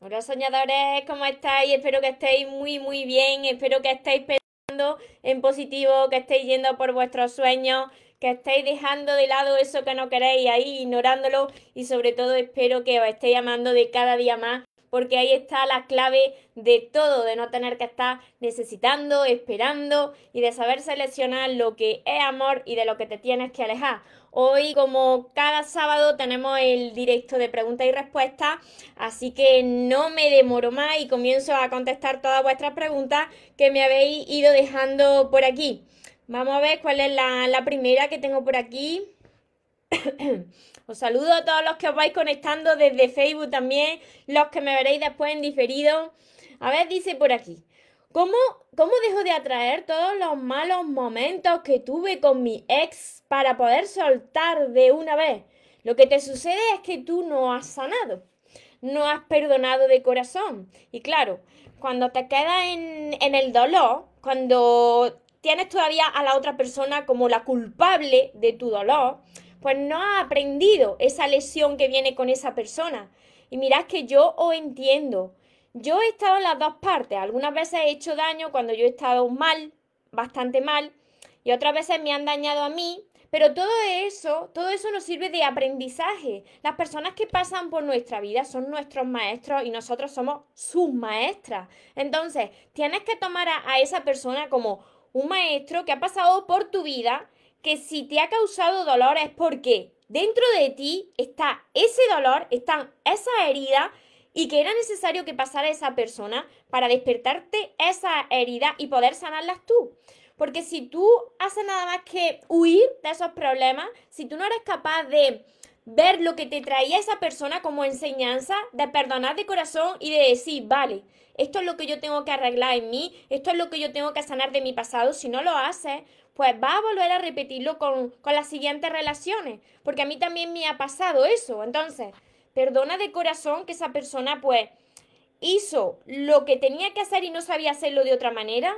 Hola soñadores, ¿cómo estáis? Espero que estéis muy muy bien, espero que estéis pensando en positivo, que estéis yendo por vuestros sueños, que estéis dejando de lado eso que no queréis ahí, ignorándolo y sobre todo espero que os estéis amando de cada día más porque ahí está la clave de todo, de no tener que estar necesitando, esperando y de saber seleccionar lo que es amor y de lo que te tienes que alejar. Hoy, como cada sábado, tenemos el directo de preguntas y respuestas, así que no me demoro más y comienzo a contestar todas vuestras preguntas que me habéis ido dejando por aquí. Vamos a ver cuál es la, la primera que tengo por aquí. Os saludo a todos los que os vais conectando desde Facebook también, los que me veréis después en diferido. A ver, dice por aquí. ¿Cómo, ¿Cómo dejo de atraer todos los malos momentos que tuve con mi ex para poder soltar de una vez? Lo que te sucede es que tú no has sanado, no has perdonado de corazón. Y claro, cuando te quedas en, en el dolor, cuando tienes todavía a la otra persona como la culpable de tu dolor, pues no ha aprendido esa lesión que viene con esa persona. Y mirad que yo os entiendo. Yo he estado en las dos partes. Algunas veces he hecho daño cuando yo he estado mal, bastante mal, y otras veces me han dañado a mí. Pero todo eso, todo eso nos sirve de aprendizaje. Las personas que pasan por nuestra vida son nuestros maestros y nosotros somos sus maestras. Entonces, tienes que tomar a, a esa persona como un maestro que ha pasado por tu vida que si te ha causado dolor es porque dentro de ti está ese dolor, están esas heridas y que era necesario que pasara esa persona para despertarte esa herida y poder sanarlas tú. Porque si tú haces nada más que huir de esos problemas, si tú no eres capaz de ver lo que te traía esa persona como enseñanza, de perdonar de corazón y de decir, vale, esto es lo que yo tengo que arreglar en mí, esto es lo que yo tengo que sanar de mi pasado, si no lo haces, pues va a volver a repetirlo con, las siguientes relaciones, porque a mí también me ha pasado eso. Entonces, perdona de corazón que esa persona pues hizo lo que tenía que hacer y no sabía hacerlo de otra manera,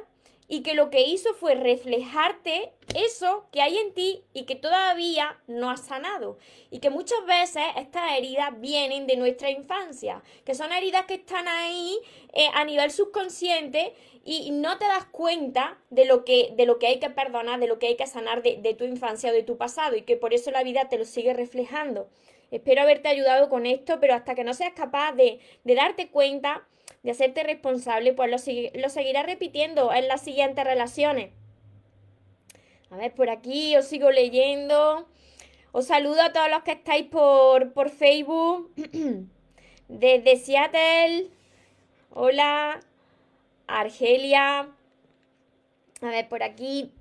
y que lo que hizo fue reflejarte eso que hay en ti y que todavía no has sanado. Y que muchas veces estas heridas vienen de nuestra infancia, que son heridas que están ahí eh, a nivel subconsciente y no te das cuenta de lo, que, de lo que hay que perdonar, de lo que hay que sanar de, de tu infancia o de tu pasado y que por eso la vida te lo sigue reflejando. Espero haberte ayudado con esto, pero hasta que no seas capaz de, darte cuenta, de hacerte responsable, pues lo, lo seguirás repitiendo en las siguientes relaciones. A ver, por aquí os sigo leyendo. Os saludo a todos los que estáis por, por Facebook. Desde Seattle. Hola. Argelia. A ver, por aquí.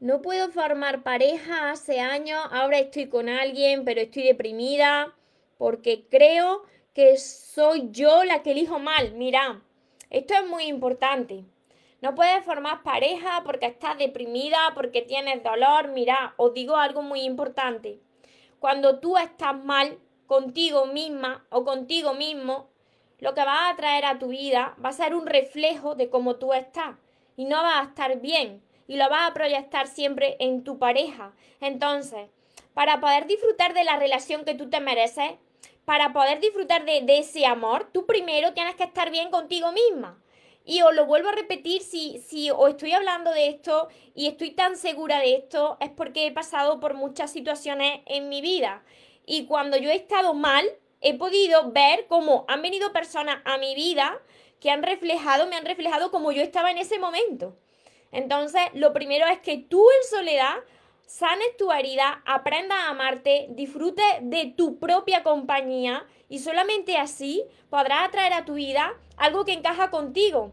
No puedo formar pareja hace años. Ahora estoy con alguien, pero estoy deprimida porque creo que soy yo la que elijo mal. Mira, esto es muy importante. No puedes formar pareja porque estás deprimida, porque tienes dolor. Mira, os digo algo muy importante. Cuando tú estás mal contigo misma o contigo mismo, lo que va a traer a tu vida va a ser un reflejo de cómo tú estás y no vas a estar bien y lo vas a proyectar siempre en tu pareja. Entonces, para poder disfrutar de la relación que tú te mereces, para poder disfrutar de, ese amor, tú primero tienes que estar bien contigo misma. Y os lo vuelvo a repetir, si, si os estoy hablando de esto y estoy tan segura de esto, es porque he pasado por muchas situaciones en mi vida. Y cuando yo he estado mal, he podido ver cómo han venido personas a mi vida que han reflejado, me han reflejado como yo estaba en ese momento. Entonces, lo primero es que tú en soledad sanes tu herida, aprenda a amarte, disfrute de tu propia compañía y solamente así podrás atraer a tu vida algo que encaja contigo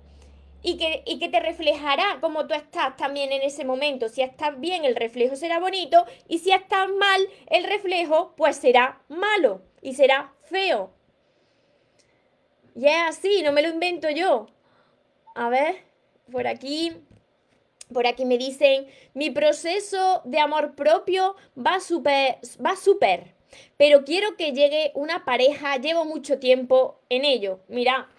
y que, y que te reflejará como tú estás también en ese momento. Si estás bien, el reflejo será bonito y si estás mal, el reflejo pues será malo y será feo. Y es así, no me lo invento yo. A ver, por aquí por aquí me dicen, mi proceso de amor propio va súper, va súper, pero quiero que llegue una pareja, llevo mucho tiempo en ello. Mira,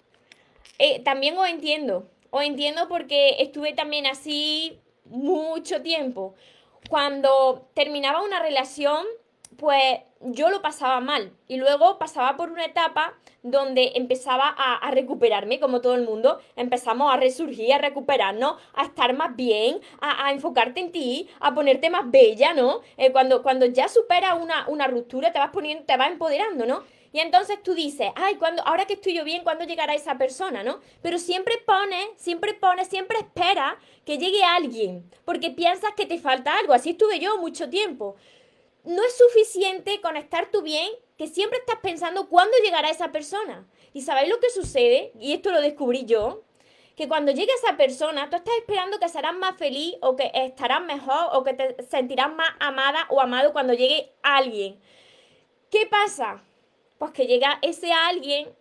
eh, también os entiendo, os entiendo porque estuve también así mucho tiempo. Cuando terminaba una relación, pues yo lo pasaba mal y luego pasaba por una etapa donde empezaba a, recuperarme como todo el mundo, empezamos a resurgir, a recuperarnos, a estar más bien, a, enfocarte en ti, a ponerte más bella, ¿no? Eh, cuando, cuando ya superas una, una ruptura te vas poniendo, te vas empoderando, ¿no? Y entonces tú dices, ay, cuando, ahora que estoy yo bien, ¿cuándo llegará esa persona, no? Pero siempre pones, siempre pones, siempre espera que llegue alguien, porque piensas que te falta algo. Así estuve yo mucho tiempo no es suficiente con estar tú bien, que siempre estás pensando cuándo llegará esa persona. ¿Y sabéis lo que sucede? Y esto lo descubrí yo, que cuando llegue esa persona, tú estás esperando que serás más feliz o que estarás mejor o que te sentirás más amada o amado cuando llegue alguien. ¿Qué pasa? Pues que llega ese alguien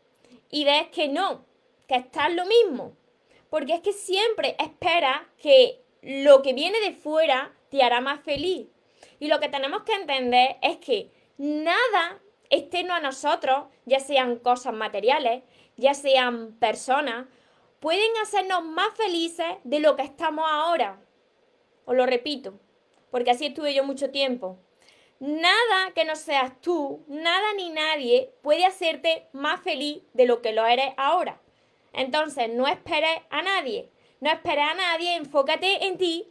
y ves que no, que estás lo mismo. Porque es que siempre esperas que lo que viene de fuera te hará más feliz. Y lo que tenemos que entender es que nada externo a nosotros, ya sean cosas materiales, ya sean personas, pueden hacernos más felices de lo que estamos ahora. Os lo repito, porque así estuve yo mucho tiempo. Nada que no seas tú, nada ni nadie puede hacerte más feliz de lo que lo eres ahora. Entonces, no esperes a nadie. No esperes a nadie, enfócate en ti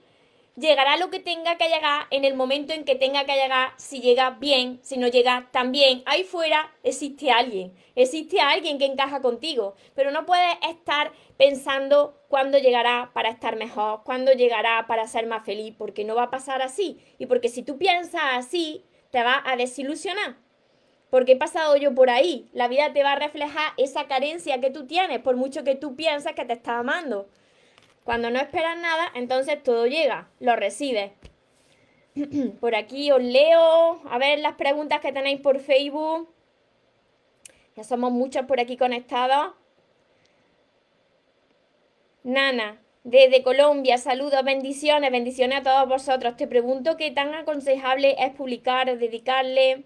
llegará lo que tenga que llegar en el momento en que tenga que llegar, si llega bien, si no llega también. Ahí fuera existe alguien, existe alguien que encaja contigo, pero no puedes estar pensando cuándo llegará para estar mejor, cuándo llegará para ser más feliz, porque no va a pasar así. Y porque si tú piensas así, te va a desilusionar. Porque he pasado yo por ahí. La vida te va a reflejar esa carencia que tú tienes, por mucho que tú pienses que te está amando. Cuando no esperas nada, entonces todo llega, lo recibes. por aquí os leo, a ver las preguntas que tenéis por Facebook. Ya somos muchos por aquí conectados. Nana, desde Colombia, saludos, bendiciones, bendiciones a todos vosotros. Te pregunto qué tan aconsejable es publicar, dedicarle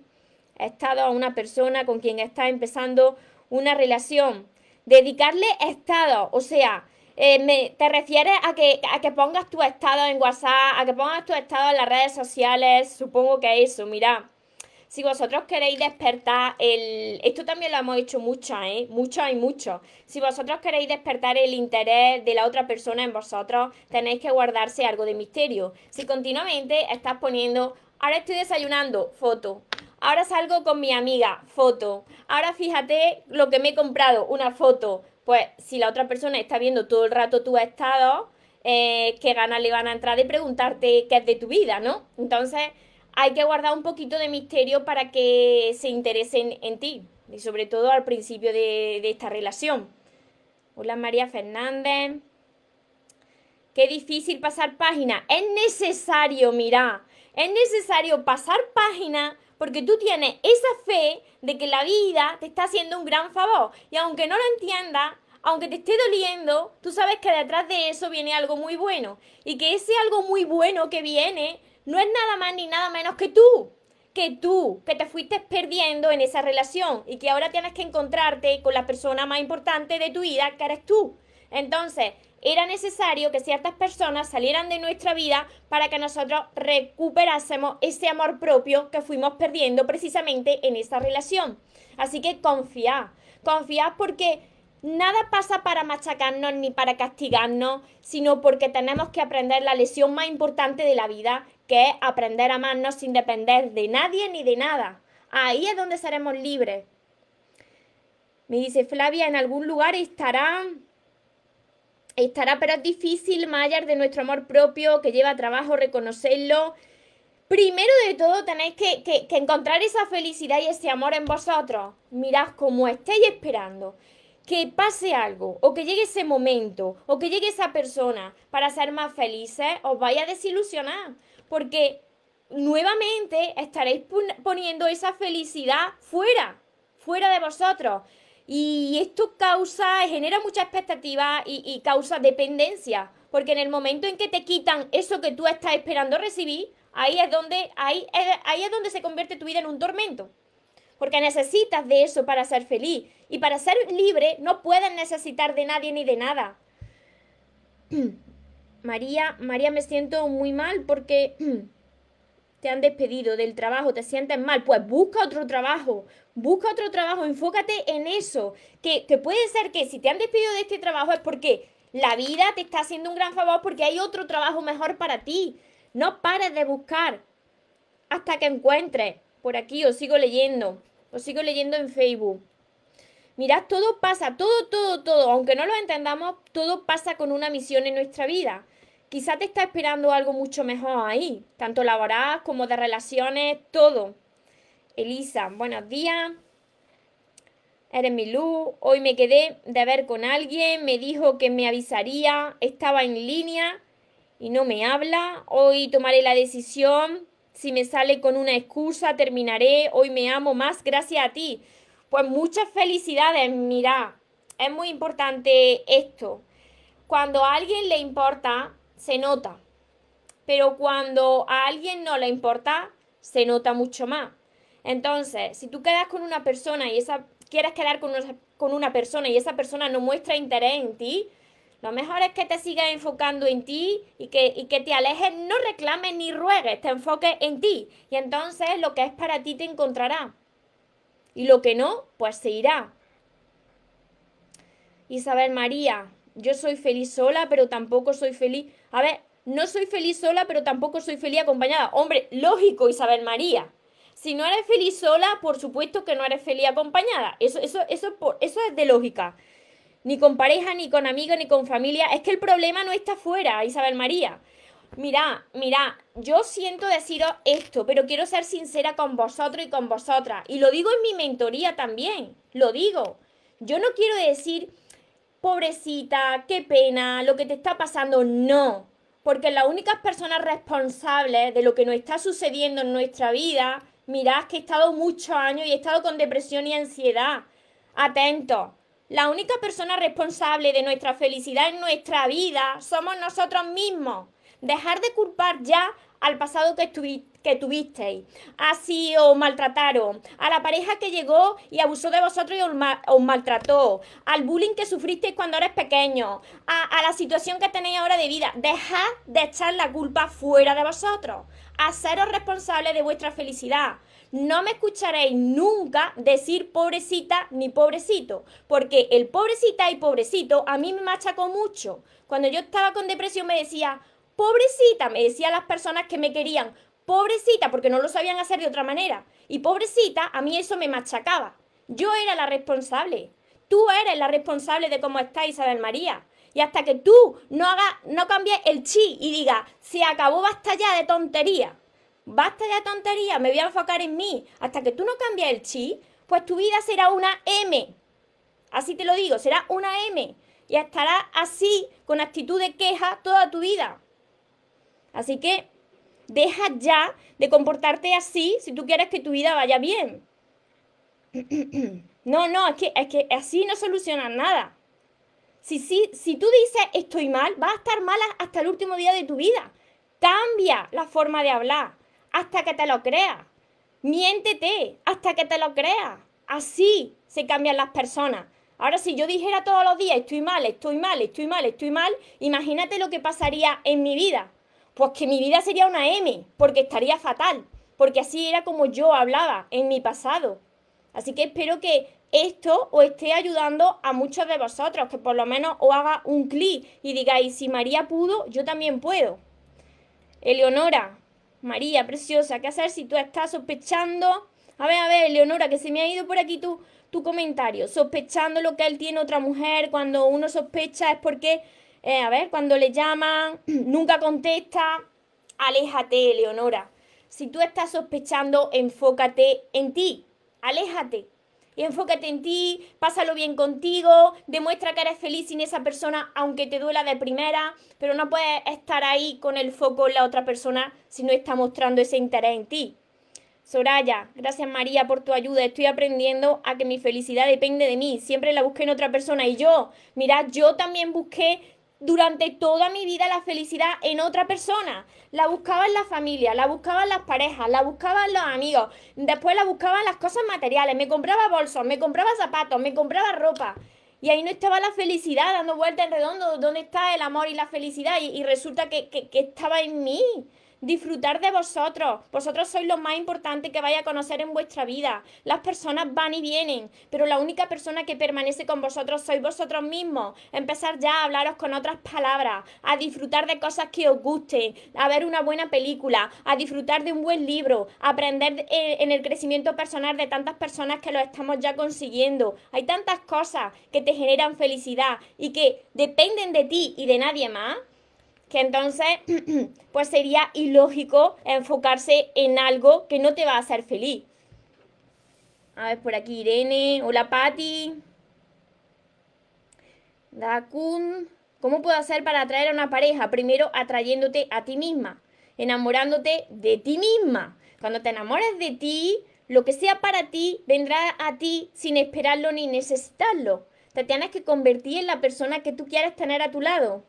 estado a una persona con quien está empezando una relación. Dedicarle estado, o sea, eh, ¿Te refieres a que, a que pongas tu estado en WhatsApp, a que pongas tu estado en las redes sociales? Supongo que eso, mira. Si vosotros queréis despertar el... Esto también lo hemos hecho mucho, ¿eh? Y mucho. Si vosotros queréis despertar el interés de la otra persona en vosotros, tenéis que guardarse algo de misterio. Si continuamente estás poniendo, ahora estoy desayunando, foto. Ahora salgo con mi amiga, foto. Ahora fíjate lo que me he comprado, una foto pues si la otra persona está viendo todo el rato tu estado, eh, qué ganas le van a entrar de preguntarte qué es de tu vida, ¿no? Entonces hay que guardar un poquito de misterio para que se interesen en ti, y sobre todo al principio de, de esta relación. Hola María Fernández. Qué difícil pasar página. Es necesario, mira, es necesario pasar página porque tú tienes esa fe de que la vida te está haciendo un gran favor. Y aunque no lo entiendas, aunque te esté doliendo, tú sabes que detrás de eso viene algo muy bueno. Y que ese algo muy bueno que viene no es nada más ni nada menos que tú. Que tú, que te fuiste perdiendo en esa relación y que ahora tienes que encontrarte con la persona más importante de tu vida, que eres tú. Entonces, era necesario que ciertas personas salieran de nuestra vida para que nosotros recuperásemos ese amor propio que fuimos perdiendo precisamente en esa relación. Así que confía, confía porque nada pasa para machacarnos ni para castigarnos, sino porque tenemos que aprender la lección más importante de la vida, que es aprender a amarnos sin depender de nadie ni de nada. Ahí es donde seremos libres. Me dice Flavia, en algún lugar estarán estará, pero es difícil, Mayar, de nuestro amor propio, que lleva trabajo reconocerlo. Primero de todo tenéis que, encontrar esa felicidad y ese amor en vosotros. Mirad cómo estéis esperando que pase algo, o que llegue ese momento, o que llegue esa persona para ser más felices, os vaya a desilusionar. Porque nuevamente estaréis poniendo esa felicidad fuera, fuera de vosotros. Y esto causa, genera mucha expectativa y, causa dependencia, porque en el momento en que te quitan eso que tú estás esperando recibir, ahí es donde, ahí, ahí es donde se convierte tu vida en un tormento. Porque necesitas de eso para ser feliz. Y para ser libre no puedes necesitar de nadie ni de nada. María, María, me siento muy mal porque te han despedido del trabajo, te sientes mal, pues busca otro trabajo, busca otro trabajo, enfócate en eso, que, que puede ser que si te han despedido de este trabajo es porque la vida te está haciendo un gran favor porque hay otro trabajo mejor para ti. No pares de buscar hasta que encuentres. Por aquí os sigo leyendo, os sigo leyendo en Facebook. Mirad, todo pasa, todo, todo, todo, aunque no lo entendamos, todo pasa con una misión en nuestra vida. Quizá te está esperando algo mucho mejor ahí, tanto laboral como de relaciones, todo. Elisa, buenos días. Eres mi luz. Hoy me quedé de ver con alguien, me dijo que me avisaría, estaba en línea y no me habla. Hoy tomaré la decisión. Si me sale con una excusa, terminaré. Hoy me amo más gracias a ti. Pues muchas felicidades. Mira, es muy importante esto. Cuando a alguien le importa, se nota. Pero cuando a alguien no le importa, se nota mucho más. Entonces, si tú quedas con una persona y esa quieres quedar con una, con una persona y esa persona no muestra interés en ti, lo mejor es que te sigas enfocando en ti y que, y que te alejes, no reclames ni ruegues, te enfoques en ti. Y entonces lo que es para ti te encontrará. Y lo que no, pues se irá. Isabel María, yo soy feliz sola, pero tampoco soy feliz. A ver, no soy feliz sola, pero tampoco soy feliz acompañada. Hombre, lógico, Isabel María. Si no eres feliz sola, por supuesto que no eres feliz acompañada. Eso, eso, eso, eso es de lógica. Ni con pareja, ni con amigos, ni con familia. Es que el problema no está fuera, Isabel María. Mira, mira, yo siento deciros esto, pero quiero ser sincera con vosotros y con vosotras. Y lo digo en mi mentoría también. Lo digo. Yo no quiero decir pobrecita, qué pena, lo que te está pasando, no. Porque las únicas personas responsables de lo que nos está sucediendo en nuestra vida, mirad que he estado muchos años y he estado con depresión y ansiedad. Atentos. La única persona responsable de nuestra felicidad en nuestra vida somos nosotros mismos. Dejar de culpar ya al pasado que, que tuvisteis, así os maltrataron, a la pareja que llegó y abusó de vosotros y os, maltrató, al bullying que sufristeis cuando eres pequeño, a, a, la situación que tenéis ahora de vida. Dejad de echar la culpa fuera de vosotros, haceros responsables de vuestra felicidad. No me escucharéis nunca decir pobrecita ni pobrecito, porque el pobrecita y pobrecito a mí me machacó mucho. Cuando yo estaba con depresión me decía, pobrecita, me decían las personas que me querían, pobrecita, porque no lo sabían hacer de otra manera. Y pobrecita, a mí eso me machacaba. Yo era la responsable. Tú eres la responsable de cómo está Isabel María. Y hasta que tú no hagas, no cambies el chi y digas, se acabó, basta ya de tontería. Basta ya de tontería, me voy a enfocar en mí. Hasta que tú no cambies el chi, pues tu vida será una M. Así te lo digo, será una M. Y estarás así, con actitud de queja, toda tu vida. Así que deja ya de comportarte así si tú quieres que tu vida vaya bien. No, no, es que, es que así no solucionas nada. Si, si, si tú dices estoy mal, vas a estar mal hasta el último día de tu vida. Cambia la forma de hablar hasta que te lo creas. Miéntete hasta que te lo creas. Así se cambian las personas. Ahora, si yo dijera todos los días estoy mal, estoy mal, estoy mal, estoy mal, imagínate lo que pasaría en mi vida. Pues que mi vida sería una M, porque estaría fatal, porque así era como yo hablaba en mi pasado. Así que espero que esto os esté ayudando a muchos de vosotros, que por lo menos os haga un clic y digáis, si María pudo, yo también puedo. Eleonora, María, preciosa, ¿qué hacer si tú estás sospechando? A ver, a ver, Eleonora, que se me ha ido por aquí tu, tu comentario, sospechando lo que él tiene otra mujer, cuando uno sospecha es porque eh, a ver, cuando le llaman, nunca contesta, aléjate, Leonora. Si tú estás sospechando, enfócate en ti, aléjate. Y enfócate en ti, pásalo bien contigo, demuestra que eres feliz sin esa persona, aunque te duela de primera, pero no puedes estar ahí con el foco en la otra persona si no está mostrando ese interés en ti. Soraya, gracias María por tu ayuda. Estoy aprendiendo a que mi felicidad depende de mí. Siempre la busqué en otra persona. Y yo, mira, yo también busqué durante toda mi vida la felicidad en otra persona. La buscaba en la familia, la buscaba en las parejas, la buscaba en los amigos, después la buscaba en las cosas materiales, me compraba bolsos, me compraba zapatos, me compraba ropa. Y ahí no estaba la felicidad dando vueltas en redondo, ¿dónde está el amor y la felicidad? Y, resulta que, que estaba en mí. Disfrutar de vosotros. Vosotros sois lo más importante que vaya a conocer en vuestra vida. Las personas van y vienen, pero la única persona que permanece con vosotros sois vosotros mismos. Empezar ya a hablaros con otras palabras, a disfrutar de cosas que os gusten, a ver una buena película, a disfrutar de un buen libro, a aprender eh, en el crecimiento personal de tantas personas que lo estamos ya consiguiendo. Hay tantas cosas que te generan felicidad y que dependen de ti y de nadie más que entonces pues sería ilógico enfocarse en algo que no te va a hacer feliz. A ver, por aquí Irene, hola Patti. Dakun, ¿cómo puedo hacer para atraer a una pareja? Primero atrayéndote a ti misma, enamorándote de ti misma. Cuando te enamores de ti, lo que sea para ti vendrá a ti sin esperarlo ni necesitarlo. Te tienes que convertir en la persona que tú quieres tener a tu lado.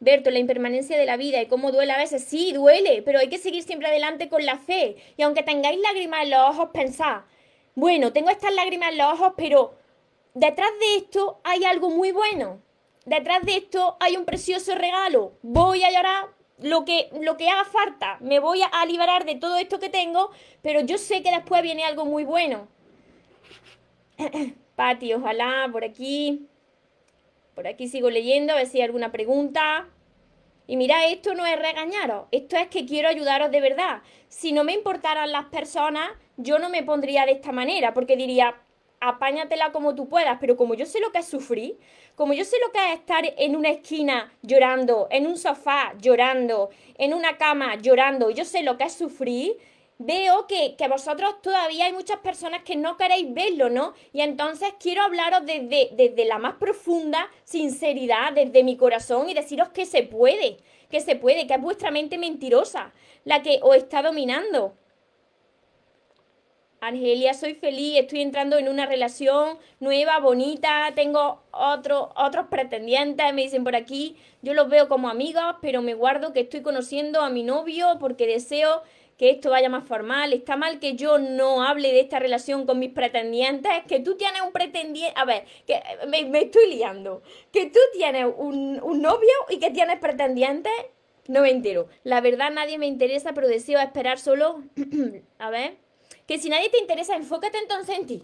Berto, la impermanencia de la vida y cómo duele a veces. Sí, duele, pero hay que seguir siempre adelante con la fe. Y aunque tengáis lágrimas en los ojos, pensad, bueno, tengo estas lágrimas en los ojos, pero detrás de esto hay algo muy bueno. Detrás de esto hay un precioso regalo. Voy a llorar lo que, lo que haga falta. Me voy a liberar de todo esto que tengo, pero yo sé que después viene algo muy bueno. Pati, ojalá, por aquí. Por aquí sigo leyendo, a ver si hay alguna pregunta. Y mira, esto no es regañaros, esto es que quiero ayudaros de verdad. Si no me importaran las personas, yo no me pondría de esta manera, porque diría, apáñatela como tú puedas, pero como yo sé lo que es sufrir, como yo sé lo que es estar en una esquina llorando, en un sofá llorando, en una cama llorando, yo sé lo que es sufrir, veo que, vosotros todavía hay muchas personas que no queréis verlo, ¿no? Y entonces quiero hablaros desde, desde la más profunda sinceridad, desde mi corazón y deciros que se puede, que se puede, que es vuestra mente mentirosa la que os está dominando. Argelia, soy feliz, estoy entrando en una relación nueva, bonita, tengo otro, otros pretendientes, me dicen por aquí, yo los veo como amigos, pero me guardo que estoy conociendo a mi novio porque deseo que esto vaya más formal. Está mal que yo no hable de esta relación con mis pretendientes, que tú tienes un pretendiente, a ver, que me, estoy liando, que tú tienes un, un novio y que tienes pretendientes, no me entero. La verdad nadie me interesa, pero deseo esperar solo, a ver, que si nadie te interesa, enfócate entonces en ti.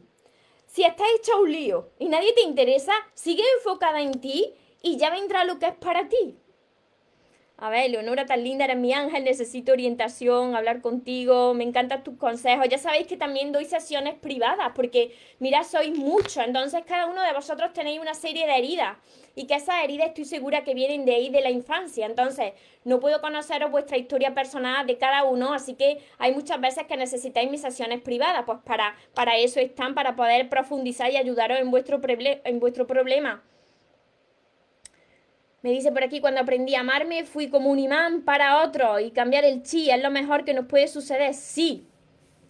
Si estás hecho un lío y nadie te interesa, sigue enfocada en ti y ya vendrá lo que es para ti. A ver, Leonora, tan linda, eres mi ángel, necesito orientación, hablar contigo, me encantan tus consejos. Ya sabéis que también doy sesiones privadas, porque mira, sois muchos, entonces cada uno de vosotros tenéis una serie de heridas y que esas heridas estoy segura que vienen de ahí, de la infancia. Entonces, no puedo conoceros vuestra historia personal de cada uno, así que hay muchas veces que necesitáis mis sesiones privadas, pues para, para eso están, para poder profundizar y ayudaros en vuestro, en vuestro problema. Me dice por aquí, cuando aprendí a amarme, fui como un imán para otro y cambiar el chi es lo mejor que nos puede suceder. Sí,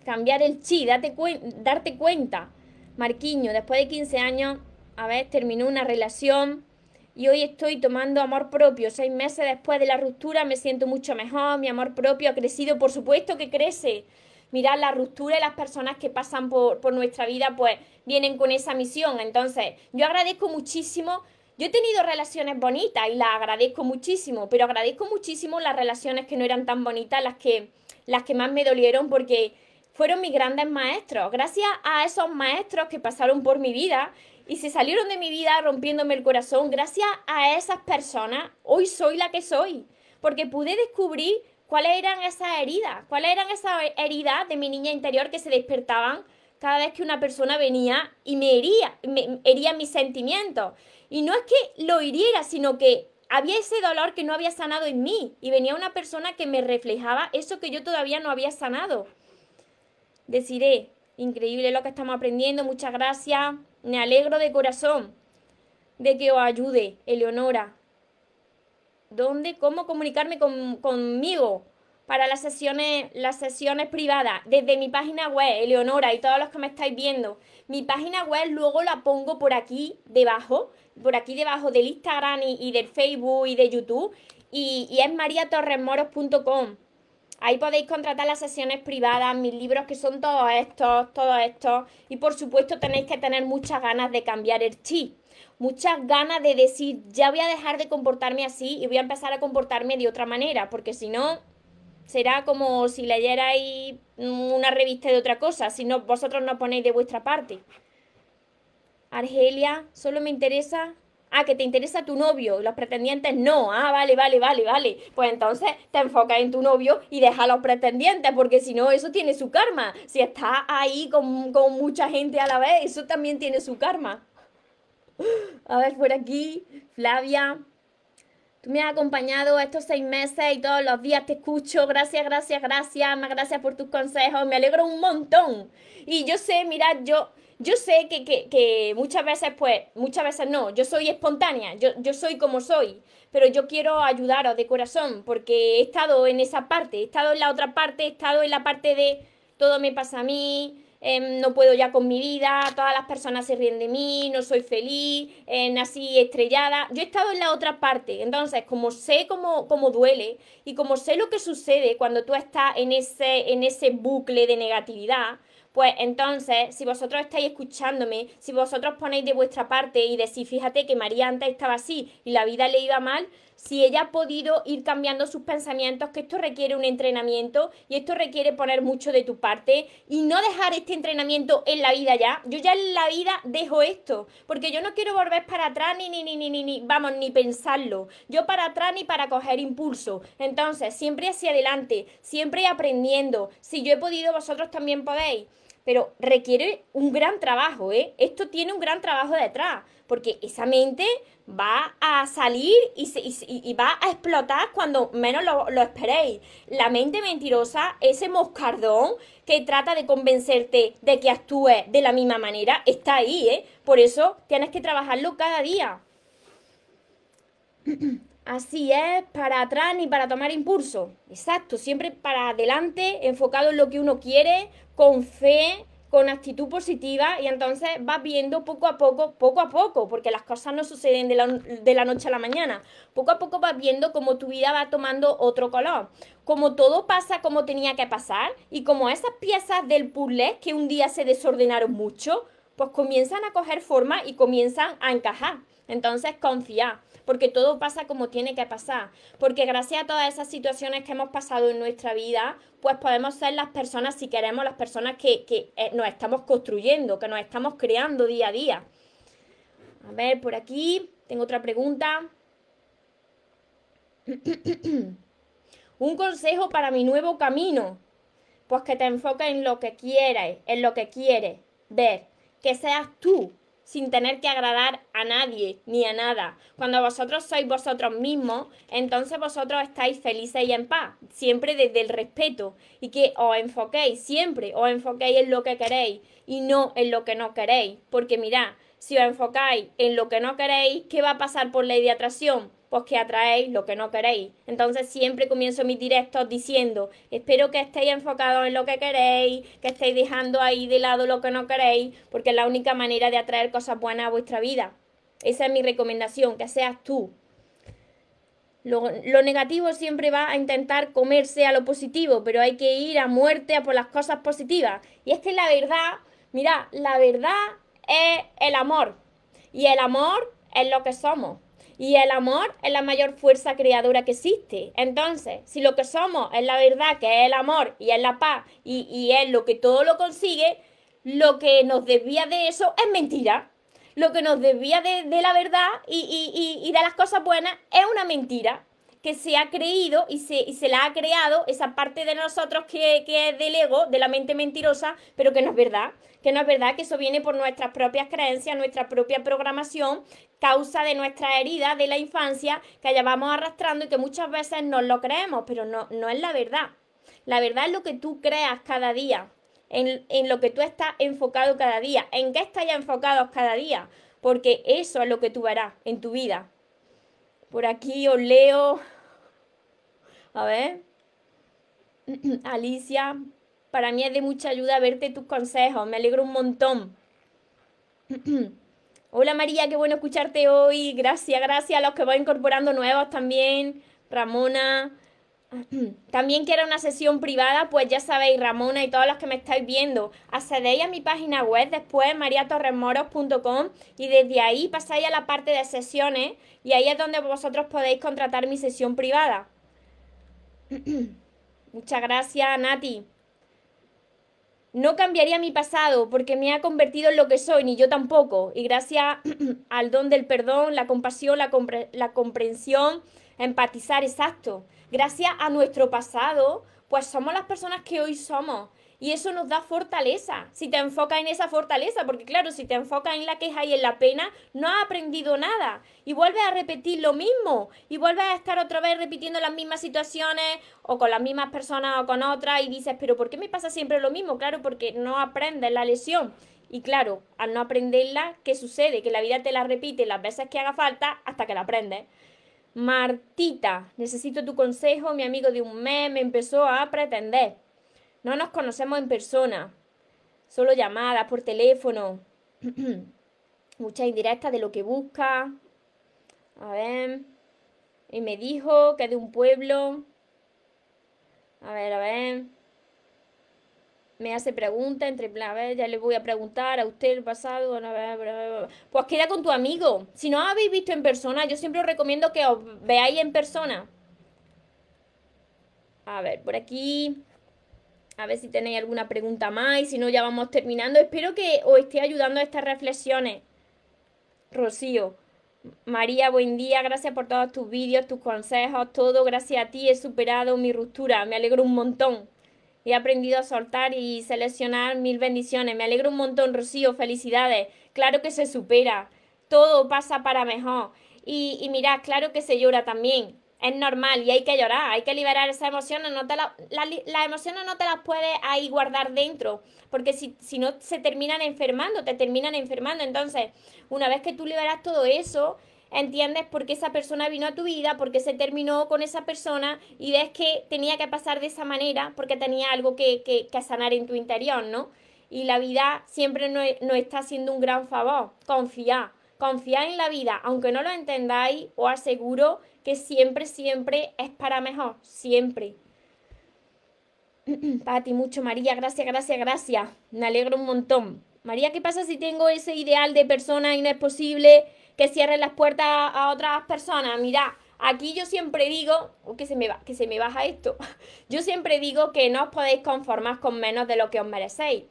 cambiar el chi, date darte cuenta. Marquiño, después de 15 años, a ver, terminó una relación y hoy estoy tomando amor propio. Seis meses después de la ruptura me siento mucho mejor, mi amor propio ha crecido, por supuesto que crece. Mirad, la ruptura y las personas que pasan por, por nuestra vida, pues vienen con esa misión. Entonces, yo agradezco muchísimo yo he tenido relaciones bonitas y las agradezco muchísimo, pero agradezco muchísimo las relaciones que no eran tan bonitas, las que, las que más me dolieron porque fueron mis grandes maestros. Gracias a esos maestros que pasaron por mi vida y se salieron de mi vida rompiéndome el corazón, gracias a esas personas, hoy soy la que soy, porque pude descubrir cuáles eran esas heridas, cuáles eran esas heridas de mi niña interior que se despertaban cada vez que una persona venía y me hería, me hería mis sentimientos. Y no es que lo hiriera, sino que había ese dolor que no había sanado en mí y venía una persona que me reflejaba eso que yo todavía no había sanado. Deciré, increíble lo que estamos aprendiendo, muchas gracias, me alegro de corazón de que os ayude, Eleonora. ¿Dónde? ¿Cómo comunicarme conmigo? Para las sesiones, las sesiones privadas desde mi página web, Eleonora, y todos los que me estáis viendo. Mi página web luego la pongo por aquí debajo, por aquí debajo del Instagram y, del Facebook y de YouTube, y, y es mariatorresmoros.com. Ahí podéis contratar las sesiones privadas, mis libros que son todos estos, todos estos. Y por supuesto tenéis que tener muchas ganas de cambiar el chip. Muchas ganas de decir, ya voy a dejar de comportarme así y voy a empezar a comportarme de otra manera, porque si no, será como si leyerais una revista de otra cosa, si no, vosotros no ponéis de vuestra parte. Argelia, solo me interesa Ah, que te interesa tu novio, los pretendientes no. Ah, vale, vale, vale, vale. Pues entonces te enfocas en tu novio y deja a los pretendientes, porque si no, eso tiene su karma. Si estás ahí con, con mucha gente a la vez, eso también tiene su karma. A ver, por aquí, Flavia. Tú me has acompañado estos seis meses y todos los días te escucho. Gracias, gracias, gracias. Más gracias por tus consejos. Me alegro un montón. Y yo sé, mirad, yo yo sé que, que, que, muchas veces, pues, muchas veces no, yo soy espontánea, yo, yo soy como soy, pero yo quiero ayudaros de corazón, porque he estado en esa parte, he estado en la otra parte, he estado en la parte de todo me pasa a mí, em, no puedo ya con mi vida, todas las personas se ríen de mí, no soy feliz, eh, nací estrellada. Yo he estado en la otra parte, entonces como sé cómo, cómo duele y como sé lo que sucede cuando tú estás en ese, en ese bucle de negatividad, pues entonces, si vosotros estáis escuchándome, si vosotros ponéis de vuestra parte y decís, fíjate que María antes estaba así y la vida le iba mal, si ella ha podido ir cambiando sus pensamientos, que esto requiere un entrenamiento y esto requiere poner mucho de tu parte y no dejar este entrenamiento en la vida ya. Yo ya en la vida dejo esto, porque yo no quiero volver para atrás ni, ni, ni, ni, ni, vamos, ni pensarlo. Yo para atrás ni para coger impulso. Entonces, siempre hacia adelante, siempre aprendiendo. Si yo he podido, vosotros también podéis pero requiere un gran trabajo, ¿eh? Esto tiene un gran trabajo detrás, porque esa mente va a salir y, va a explotar cuando menos lo, lo, esperéis. La mente mentirosa, ese moscardón que trata de convencerte de que actúes de la misma manera, está ahí, ¿eh? Por eso tienes que trabajarlo cada día. Así es, para atrás ni para tomar impulso. Exacto, siempre para adelante, enfocado en lo que uno quiere, con fe, con actitud positiva y entonces vas viendo poco a poco, poco a poco, porque las cosas no suceden de la, de la, noche a la mañana, poco a poco vas viendo cómo tu vida va tomando otro color, como todo pasa como tenía que pasar y como esas piezas del puzzle que un día se desordenaron mucho, pues comienzan a coger forma y comienzan a encajar. Entonces confía porque todo pasa como tiene que pasar, porque gracias a todas esas situaciones que hemos pasado en nuestra vida, pues podemos ser las personas, si queremos, las personas que, eh, nos estamos construyendo, que nos estamos creando día a día. A ver, por aquí tengo otra pregunta. Un consejo para mi nuevo camino. Pues que te enfoques en lo que quieres, en lo que quieres ver. Que seas tú, sin tener que agradar a nadie ni a nada. Cuando vosotros sois vosotros mismos, entonces vosotros estáis felices y en paz, siempre desde el respeto y que os enfoquéis, siempre os enfoquéis en lo que queréis y no en lo que no queréis. Porque mirad, si os enfocáis en lo que no queréis, ¿qué va a pasar por ley de atracción? Pues que atraéis lo que no queréis. Entonces siempre comienzo mis directos diciendo, espero que estéis enfocados en lo que queréis, que estéis dejando ahí de lado lo que no queréis, porque es la única manera de atraer cosas buenas a vuestra vida. Esa es mi recomendación, que seas tú. Lo, negativo siempre va a intentar comerse a lo positivo, pero hay que ir a muerte a por las cosas positivas. Y es que la verdad, mira, la verdad es el amor. Y el amor es lo que somos. Y el amor es la mayor fuerza creadora que existe. Entonces, si lo que somos es la verdad, que es el amor y es la paz y, es lo que todo lo consigue, lo que nos desvía de eso es mentira. Lo que nos desvía de, la verdad y, y, de las cosas buenas es una mentira que se ha creído y se, y se la ha creado esa parte de nosotros que, que es del ego, de la mente mentirosa, pero que no es verdad que no es verdad, que eso viene por nuestras propias creencias, nuestra propia programación, causa de nuestra herida de la infancia que llevamos arrastrando y que muchas veces no lo creemos, pero no, no es la verdad. La verdad es lo que tú creas cada día, en, en lo que tú estás enfocado cada día, en qué estás enfocado cada día, porque eso es lo que tú verás en tu vida. Por aquí os leo, a ver, Alicia, para mí es de mucha ayuda verte tus consejos. Me alegro un montón. Hola María, qué bueno escucharte hoy. Gracias, gracias a los que van incorporando nuevos también. Ramona. También quiero una sesión privada, pues ya sabéis, Ramona y todos los que me estáis viendo, accedéis a mi página web después, mariatorremoros.com y desde ahí pasáis a la parte de sesiones y ahí es donde vosotros podéis contratar mi sesión privada. Muchas gracias, Nati. No cambiaría mi pasado porque me ha convertido en lo que soy, ni yo tampoco. Y gracias al don del perdón, la compasión, la, comprensión, empatizar, exacto. Gracias a nuestro pasado, pues somos las personas que hoy somos. Y eso nos da fortaleza, si te enfocas en esa fortaleza, porque claro, si te enfocas en la queja y en la pena, no has aprendido nada. Y vuelves a repetir lo mismo, y vuelves a estar otra vez repitiendo las mismas situaciones, o con las mismas personas o con otras, y dices, pero ¿por qué me pasa siempre lo mismo? Claro, porque no aprendes la lesión. Y claro, al no aprenderla, ¿qué sucede? Que la vida te la repite las veces que haga falta hasta que la aprendes. Martita, necesito tu consejo, mi amigo de un mes me empezó a pretender. No nos conocemos en persona, solo llamadas por teléfono. Muchas indirectas de lo que busca. A ver. Y me dijo que es de un pueblo. A ver, a ver. Me hace preguntas entre a ver, ya le voy a preguntar a usted el pasado. A ver, Pues queda con tu amigo. Si no habéis visto en persona, yo siempre os recomiendo que os veáis en persona. A ver, por aquí. A ver si tenéis alguna pregunta más y si no ya vamos terminando. Espero que os esté ayudando a estas reflexiones. Rocío. María, buen día. Gracias por todos tus vídeos, tus consejos, todo. Gracias a ti he superado mi ruptura. Me alegro un montón. He aprendido a soltar y seleccionar mil bendiciones. Me alegro un montón, Rocío. Felicidades. Claro que se supera. Todo pasa para mejor. Y, y mirad, claro que se llora también es normal y hay que llorar, hay que liberar esas emociones, no te la, las emociones no te las puedes ahí guardar dentro, porque si, si no se terminan enfermando, te terminan enfermando. Entonces, una vez que tú liberas todo eso, entiendes por qué esa persona vino a tu vida, por qué se terminó con esa persona y ves que tenía que pasar de esa manera porque tenía algo que, que, que sanar en tu interior, ¿no? Y la vida siempre nos, no está haciendo un gran favor. Confía, confía en la vida, aunque no lo entendáis, os aseguro que siempre, siempre es para mejor, siempre. Para ti mucho, María, gracias, gracias, gracias. Me alegro un montón. María, ¿qué pasa si tengo ese ideal de persona y no es posible que cierren las puertas a otras personas? Mira, aquí yo siempre digo, que se me va, que se me baja esto. Yo siempre digo que no os podéis conformar con menos de lo que os merecéis.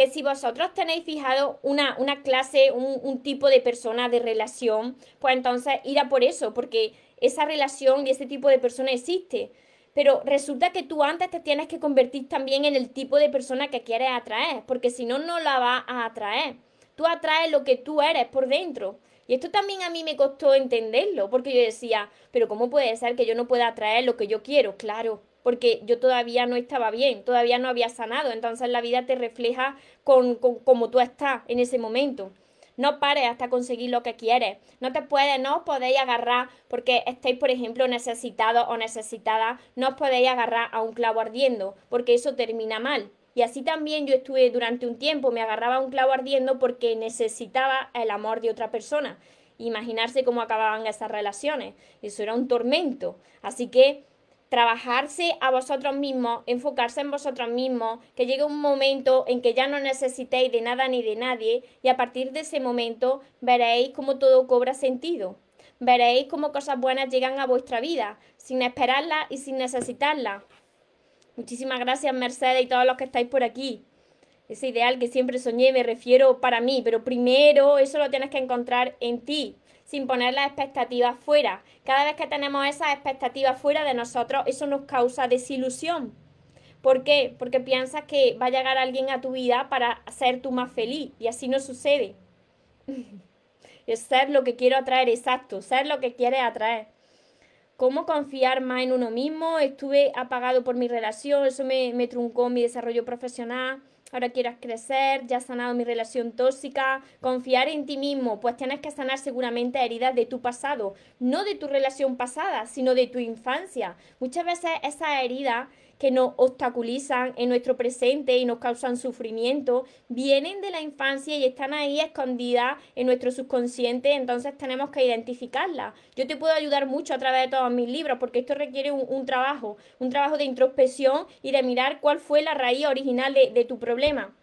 Que si vosotros tenéis fijado una, una clase, un, un tipo de persona, de relación, pues entonces ir a por eso, porque esa relación y ese tipo de persona existe. Pero resulta que tú antes te tienes que convertir también en el tipo de persona que quieres atraer, porque si no, no la vas a atraer. Tú atraes lo que tú eres por dentro. Y esto también a mí me costó entenderlo, porque yo decía, pero ¿cómo puede ser que yo no pueda atraer lo que yo quiero? Claro, porque yo todavía no estaba bien, todavía no había sanado, entonces la vida te refleja con, como tú estás en ese momento. No pares hasta conseguir lo que quieres. No te puedes, no os podéis agarrar porque estáis, por ejemplo, necesitados o necesitadas. No os podéis agarrar a un clavo ardiendo porque eso termina mal. Y así también yo estuve durante un tiempo, me agarraba a un clavo ardiendo porque necesitaba el amor de otra persona. Imaginarse cómo acababan esas relaciones. Eso era un tormento. Así que trabajarse a vosotros mismos, enfocarse en vosotros mismos, que llegue un momento en que ya no necesitéis de nada ni de nadie y a partir de ese momento veréis cómo todo cobra sentido. Veréis cómo cosas buenas llegan a vuestra vida, sin esperarlas y sin necesitarlas. Muchísimas gracias Mercedes y todos los que estáis por aquí. Ese ideal que siempre soñé me refiero para mí, pero primero eso lo tienes que encontrar en ti sin poner las expectativas fuera. Cada vez que tenemos esas expectativas fuera de nosotros, eso nos causa desilusión. ¿Por qué? Porque piensas que va a llegar alguien a tu vida para ser tú más feliz y así no sucede. es ser lo que quiero atraer, exacto, ser lo que quieres atraer. ¿Cómo confiar más en uno mismo? Estuve apagado por mi relación, eso me, me truncó mi desarrollo profesional ahora quieras crecer, ya has sanado mi relación tóxica, confiar en ti mismo, pues tienes que sanar seguramente heridas de tu pasado, no de tu relación pasada, sino de tu infancia. Muchas veces esas heridas que nos obstaculizan en nuestro presente y nos causan sufrimiento, vienen de la infancia y están ahí escondidas en nuestro subconsciente, entonces tenemos que identificarlas. Yo te puedo ayudar mucho a través de todos mis libros, porque esto requiere un, trabajo, un trabajo de introspección y de mirar cuál fue la raíz original de, tu problema.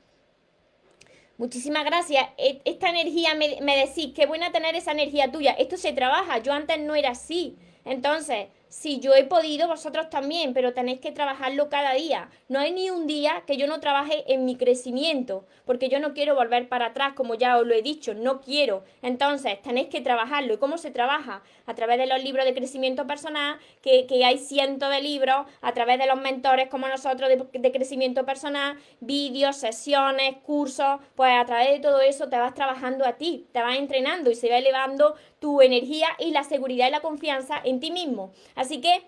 Muchísimas gracias. E, esta energía me, me decís, qué buena tener esa energía tuya. Esto se trabaja. Yo antes no era así. Entonces, si yo he podido, vosotros también, pero tenéis que trabajarlo cada día. No hay ni un día que yo no trabaje en mi crecimiento, porque yo no quiero volver para atrás, como ya os lo he dicho, no quiero. Entonces, tenéis que trabajarlo. ¿Y cómo se trabaja? A través de los libros de crecimiento personal, que, hay cientos de libros, a través de los mentores como nosotros de, de crecimiento personal, vídeos, sesiones, cursos, pues a través de todo eso te vas trabajando a ti, te vas entrenando y se va elevando tu energía y la seguridad y la confianza en ti mismo. Así que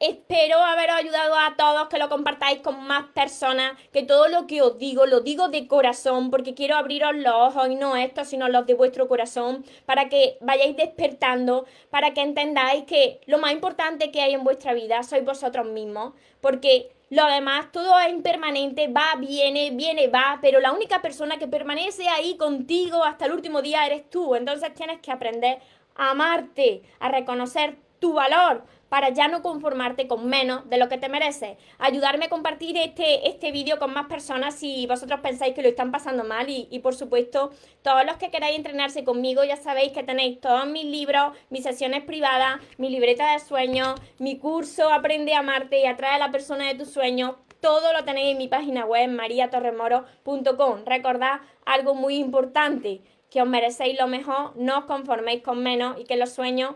espero haberos ayudado a todos, que lo compartáis con más personas, que todo lo que os digo lo digo de corazón, porque quiero abriros los ojos y no estos, sino los de vuestro corazón, para que vayáis despertando, para que entendáis que lo más importante que hay en vuestra vida sois vosotros mismos, porque lo demás, todo es impermanente, va, viene, viene, va, pero la única persona que permanece ahí contigo hasta el último día eres tú. Entonces tienes que aprender a amarte, a reconocer tu valor para ya no conformarte con menos de lo que te mereces. Ayudarme a compartir este, este vídeo con más personas si vosotros pensáis que lo están pasando mal y, por supuesto todos los que queráis entrenarse conmigo ya sabéis que tenéis todos mis libros, mis sesiones privadas, mi libreta de sueños, mi curso Aprende a amarte y atrae a la persona de tus sueños. Todo lo tenéis en mi página web mariatorremoro.com. Recordad algo muy importante, que os merecéis lo mejor, no os conforméis con menos y que los sueños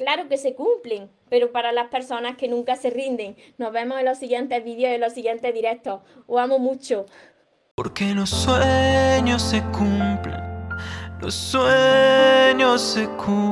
claro que se cumplen, pero para las personas que nunca se rinden. Nos vemos en los siguientes vídeos y en los siguientes directos. Os amo mucho. Porque los sueños se cumplen, los sueños se cumplen.